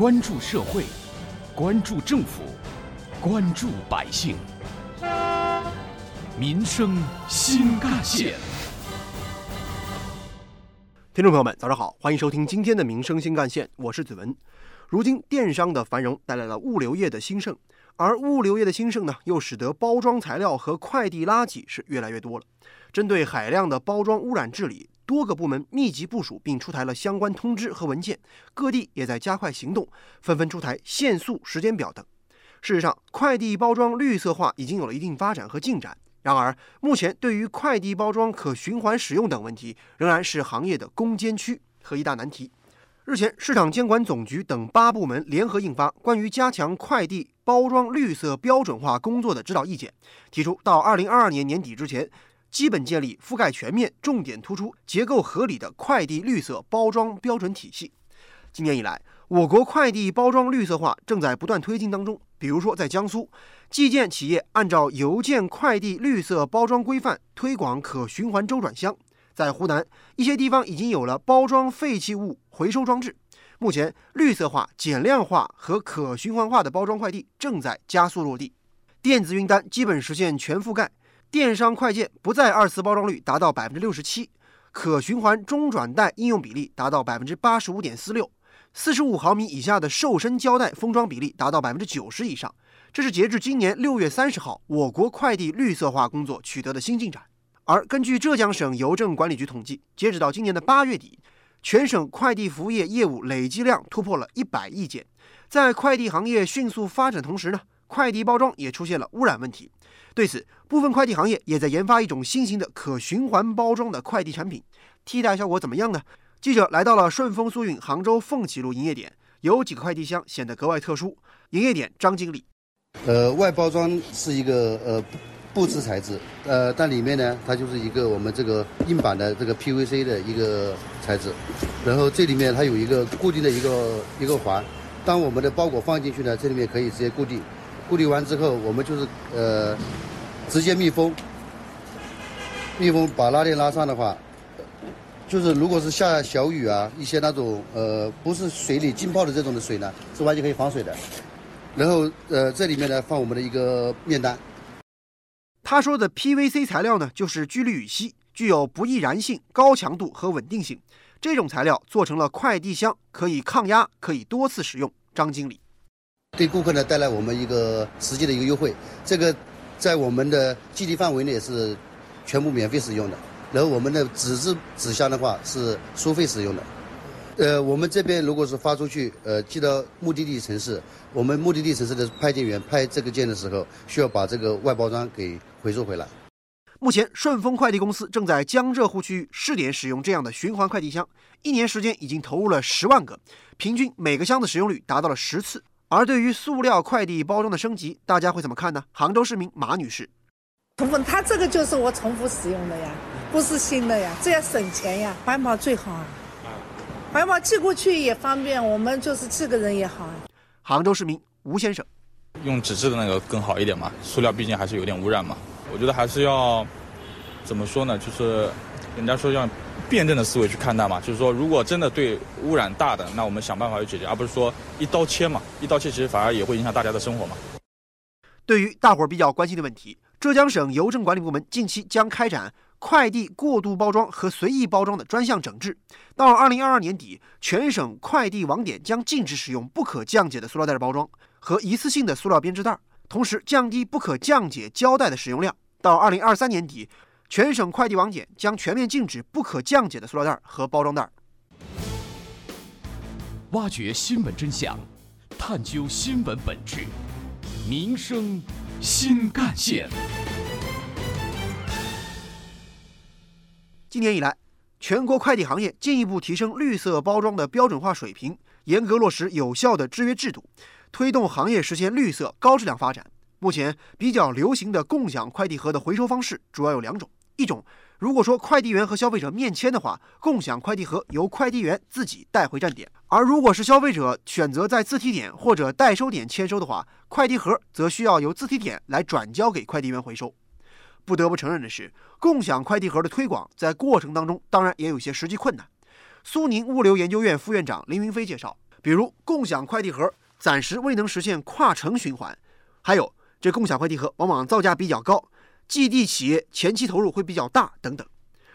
关注社会，关注政府，关注百姓，民生新干线。听众朋友们，早上好，欢迎收听今天的《民生新干线》，我是子文。如今电商的繁荣带来了物流业的兴盛，而物流业的兴盛呢，又使得包装材料和快递垃圾是越来越多了。针对海量的包装污染治理，多个部门密集部署并出台了相关通知和文件，各地也在加快行动，纷纷出台限速时间表等。事实上，快递包装绿色化已经有了一定发展和进展。然而，目前对于快递包装可循环使用等问题，仍然是行业的攻坚区和一大难题。日前，市场监管总局等八部门联合印发《关于加强快递包装绿色标准化工作的指导意见》，提出到二零二二年年底之前，基本建立覆盖全面、重点突出、结构合理的快递绿色包装标准体系。今年以来，我国快递包装绿色化正在不断推进当中。比如说，在江苏，寄件企业按照邮件快递绿色包装规范推广可循环周转箱；在湖南，一些地方已经有了包装废弃物回收装置。目前，绿色化、减量化和可循环化的包装快递正在加速落地，电子运单基本实现全覆盖，电商快件不再二次包装率达到百分之六十七，可循环中转袋应用比例达到百分之八十五点四六。四十五毫米以下的瘦身胶带封装比例达到百分之九十以上，这是截至今年六月三十号，我国快递绿色化工作取得的新进展。而根据浙江省邮政管理局统计，截止到今年的八月底，全省快递服务业业务累计量突破了一百亿件。在快递行业迅速发展同时呢，快递包装也出现了污染问题。对此，部分快递行业也在研发一种新型的可循环包装的快递产品，替代效果怎么样呢？记者来到了顺丰速运杭州凤起路营业点，有几个快递箱显得格外特殊。营业点张经理，呃，外包装是一个呃布质材质，呃，但里面呢，它就是一个我们这个硬板的这个 PVC 的一个材质，然后这里面它有一个固定的一个一个环，当我们的包裹放进去呢，这里面可以直接固定，固定完之后，我们就是呃直接密封，密封把拉链拉上的话。就是如果是下小雨啊，一些那种呃不是水里浸泡的这种的水呢，是完全可以防水的。然后呃这里面呢放我们的一个面单。他说的 PVC 材料呢，就是聚氯乙烯，具有不易燃性、高强度和稳定性。这种材料做成了快递箱，可以抗压，可以多次使用。张经理，对顾客呢带来我们一个实际的一个优惠，这个在我们的基地范围内是全部免费使用的。然后我们的纸质纸箱的话是收费使用的，呃，我们这边如果是发出去，呃，寄到目的地城市，我们目的地城市的派件员派这个件的时候，需要把这个外包装给回收回来。目前，顺丰快递公司正在江浙沪区域试点使用这样的循环快递箱，一年时间已经投入了十万个，平均每个箱子使用率达到了十次。而对于塑料快递包装的升级，大家会怎么看呢？杭州市民马女士。重复，它这个就是我重复使用的呀，不是新的呀，这样省钱呀，环保最好啊。环保寄过去也方便，我们就是寄个人也好啊。杭州市民吴先生，用纸质的那个更好一点嘛，塑料毕竟还是有点污染嘛。我觉得还是要怎么说呢？就是人家说要辩证的思维去看待嘛，就是说如果真的对污染大的，那我们想办法去解决，而不是说一刀切嘛。一刀切其实反而也会影响大家的生活嘛。对于大伙儿比较关心的问题。浙江省邮政管理部门近期将开展快递过度包装和随意包装的专项整治。到二零二二年底，全省快递网点将禁止使用不可降解的塑料袋包装和一次性的塑料编织袋，同时降低不可降解胶带的使用量。到二零二三年底，全省快递网点将全面禁止不可降解的塑料袋和包装袋。挖掘新闻真相，探究新闻本质，民生。新干线。今年以来，全国快递行业进一步提升绿色包装的标准化水平，严格落实有效的制约制度，推动行业实现绿色高质量发展。目前比较流行的共享快递盒的回收方式主要有两种，一种。如果说快递员和消费者面签的话，共享快递盒由快递员自己带回站点；而如果是消费者选择在自提点或者代收点签收的话，快递盒则需要由自提点来转交给快递员回收。不得不承认的是，共享快递盒的推广在过程当中当然也有些实际困难。苏宁物流研究院副院长林云飞介绍，比如共享快递盒暂时未能实现跨城循环，还有这共享快递盒往往造价比较高，寄递企业前期投入会比较大等等。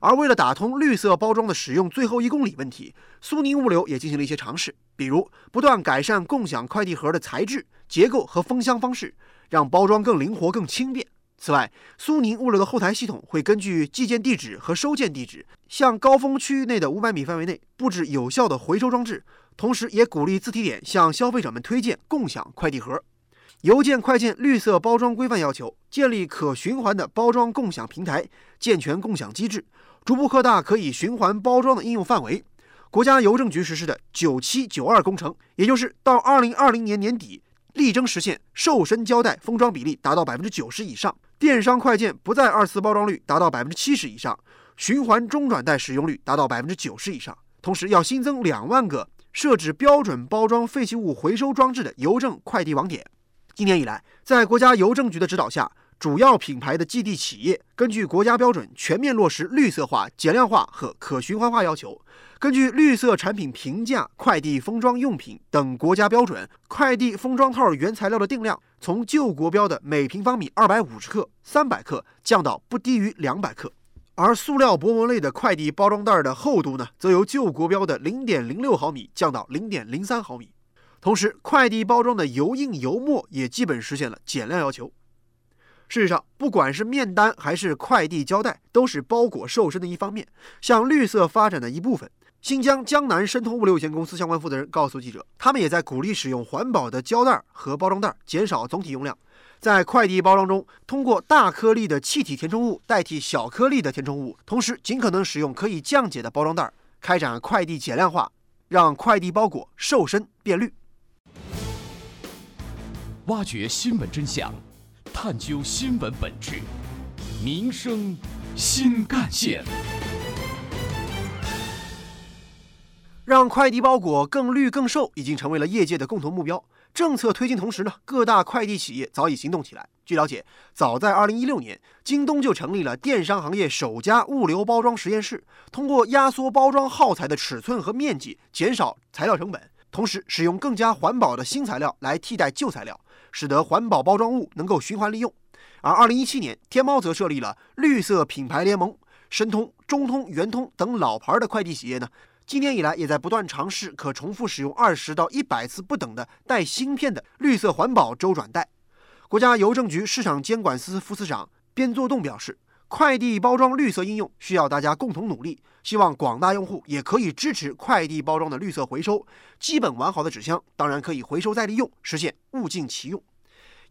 而为了打通绿色包装的使用最后一公里问题，苏宁物流也进行了一些尝试，比如不断改善共享快递盒的材质、结构和封箱方式，让包装更灵活、更轻便。此外，苏宁物流的后台系统会根据寄件地址和收件地址，向高峰区域内的五百米范围内布置有效的回收装置，同时也鼓励自提点向消费者们推荐共享快递盒。邮件快件绿色包装规范要求建立可循环的包装共享平台，健全共享机制。逐步扩大可以循环包装的应用范围。国家邮政局实施的“九七九二”工程，也就是到二零二零年年底，力争实现瘦身胶带封装比例达到百分之九十以上，电商快件不再二次包装率达到百分之七十以上，循环中转袋使用率达到百分之九十以上。同时，要新增两万个设置标准包装废弃物回收装置的邮政快递网点。今年以来，在国家邮政局的指导下。主要品牌的寄递企业根据国家标准全面落实绿色化、减量化和可循环化要求，根据绿色产品评价、快递封装用品等国家标准，快递封装套原材料的定量从旧国标的每平方米二百五十克、三百克降到不低于两百克，而塑料薄膜类的快递包装袋的厚度呢，则由旧国标的零点零六毫米降到零点零三毫米。同时，快递包装的油印油墨也基本实现了减量要求。事实上，不管是面单还是快递胶带，都是包裹瘦身的一方面，向绿色发展的一部分。新疆江南申通物流有限公司相关负责人告诉记者，他们也在鼓励使用环保的胶带和包装袋，减少总体用量。在快递包装中，通过大颗粒的气体填充物代替小颗粒的填充物，同时尽可能使用可以降解的包装袋，开展快递减量化，让快递包裹瘦身变绿。挖掘新闻真相。探究新闻本质，民生新干线。让快递包裹更绿更瘦，已经成为了业界的共同目标。政策推进同时呢，各大快递企业早已行动起来。据了解，早在2016年，京东就成立了电商行业首家物流包装实验室，通过压缩包装耗材的尺寸和面积，减少材料成本，同时使用更加环保的新材料来替代旧材料。使得环保包装物能够循环利用，而二零一七年，天猫则设立了绿色品牌联盟，申通、中通、圆通等老牌的快递企业呢，今年以来也在不断尝试可重复使用二十到一百次不等的带芯片的绿色环保周转袋。国家邮政局市场监管司副司长边作栋表示，快递包装绿色应用需要大家共同努力，希望广大用户也可以支持快递包装的绿色回收。基本完好的纸箱当然可以回收再利用，实现物尽其用。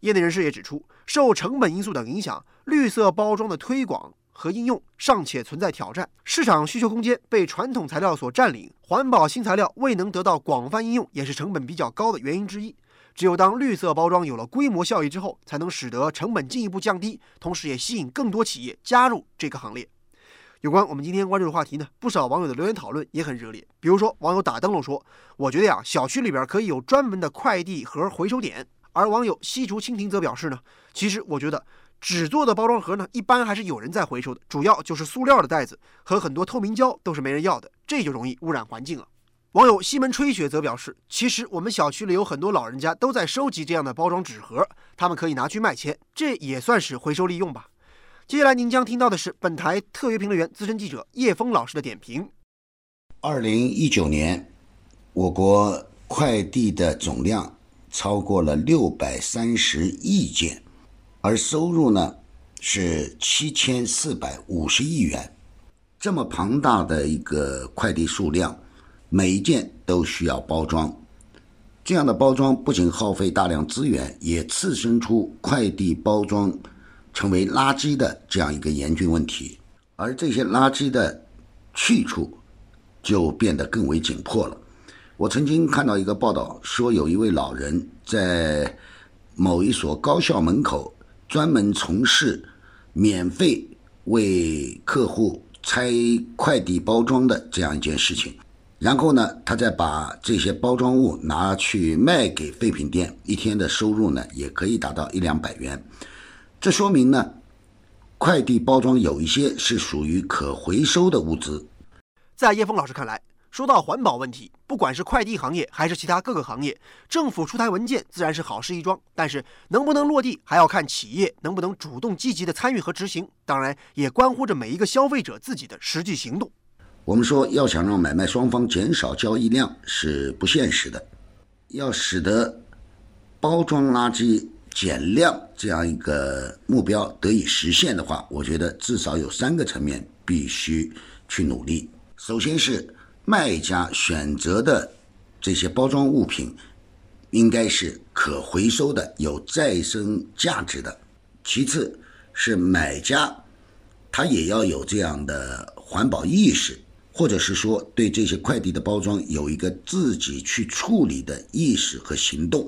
业内人士也指出，受成本因素等影响，绿色包装的推广和应用尚且存在挑战，市场需求空间被传统材料所占领，环保新材料未能得到广泛应用，也是成本比较高的原因之一。只有当绿色包装有了规模效益之后，才能使得成本进一步降低，同时也吸引更多企业加入这个行列。有关我们今天关注的话题呢，不少网友的留言讨论也很热烈。比如说，网友打灯笼说：“我觉得呀，小区里边可以有专门的快递盒回收点。”而网友西竹蜻蜓则表示呢，其实我觉得纸做的包装盒呢，一般还是有人在回收的，主要就是塑料的袋子和很多透明胶都是没人要的，这就容易污染环境了。网友西门吹雪则表示，其实我们小区里有很多老人家都在收集这样的包装纸盒，他们可以拿去卖钱，这也算是回收利用吧。接下来您将听到的是本台特约评论员、资深记者叶峰老师的点评。二零一九年，我国快递的总量。超过了六百三十亿件，而收入呢是七千四百五十亿元。这么庞大的一个快递数量，每一件都需要包装。这样的包装不仅耗费大量资源，也刺生出快递包装成为垃圾的这样一个严峻问题。而这些垃圾的去处就变得更为紧迫了。我曾经看到一个报道，说有一位老人在某一所高校门口专门从事免费为客户拆快递包装的这样一件事情，然后呢，他再把这些包装物拿去卖给废品店，一天的收入呢也可以达到一两百元。这说明呢，快递包装有一些是属于可回收的物资。在叶峰老师看来。说到环保问题，不管是快递行业还是其他各个行业，政府出台文件自然是好事一桩，但是能不能落地，还要看企业能不能主动积极的参与和执行，当然也关乎着每一个消费者自己的实际行动。我们说，要想让买卖双方减少交易量是不现实的，要使得包装垃圾减量这样一个目标得以实现的话，我觉得至少有三个层面必须去努力。首先是卖家选择的这些包装物品应该是可回收的、有再生价值的。其次，是买家他也要有这样的环保意识，或者是说对这些快递的包装有一个自己去处理的意识和行动。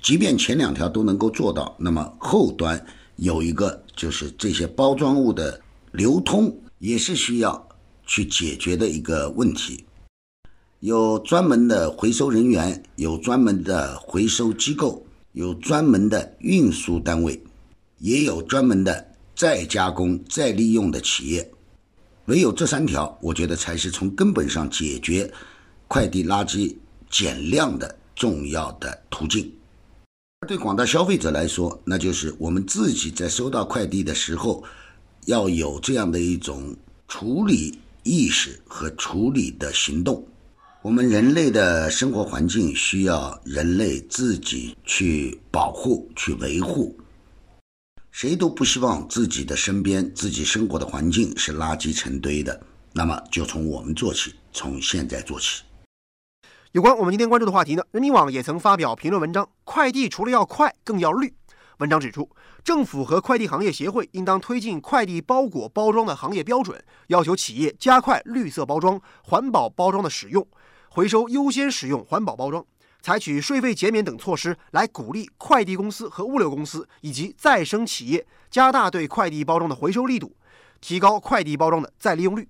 即便前两条都能够做到，那么后端有一个就是这些包装物的流通也是需要。去解决的一个问题，有专门的回收人员，有专门的回收机构，有专门的运输单位，也有专门的再加工、再利用的企业。唯有这三条，我觉得才是从根本上解决快递垃圾减量的重要的途径。对广大消费者来说，那就是我们自己在收到快递的时候，要有这样的一种处理。意识和处理的行动，我们人类的生活环境需要人类自己去保护、去维护。谁都不希望自己的身边、自己生活的环境是垃圾成堆的。那么，就从我们做起，从现在做起。有关我们今天关注的话题呢，人民网也曾发表评论文章：快递除了要快，更要绿。文章指出，政府和快递行业协会应当推进快递包裹包装的行业标准，要求企业加快绿色包装、环保包装的使用，回收优先使用环保包装，采取税费减免等措施来鼓励快递公司和物流公司以及再生企业加大对快递包装的回收力度，提高快递包装的再利用率。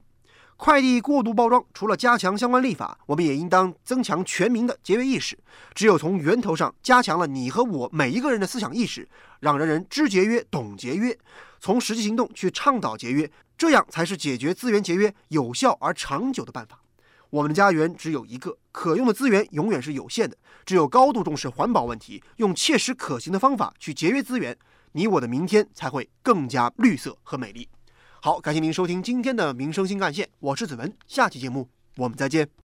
快递过度包装，除了加强相关立法，我们也应当增强全民的节约意识。只有从源头上加强了你和我每一个人的思想意识，让人人知节约、懂节约，从实际行动去倡导节约，这样才是解决资源节约有效而长久的办法。我们的家园只有一个，可用的资源永远是有限的。只有高度重视环保问题，用切实可行的方法去节约资源，你我的明天才会更加绿色和美丽。好，感谢您收听今天的《民生新干线》，我是子文，下期节目我们再见。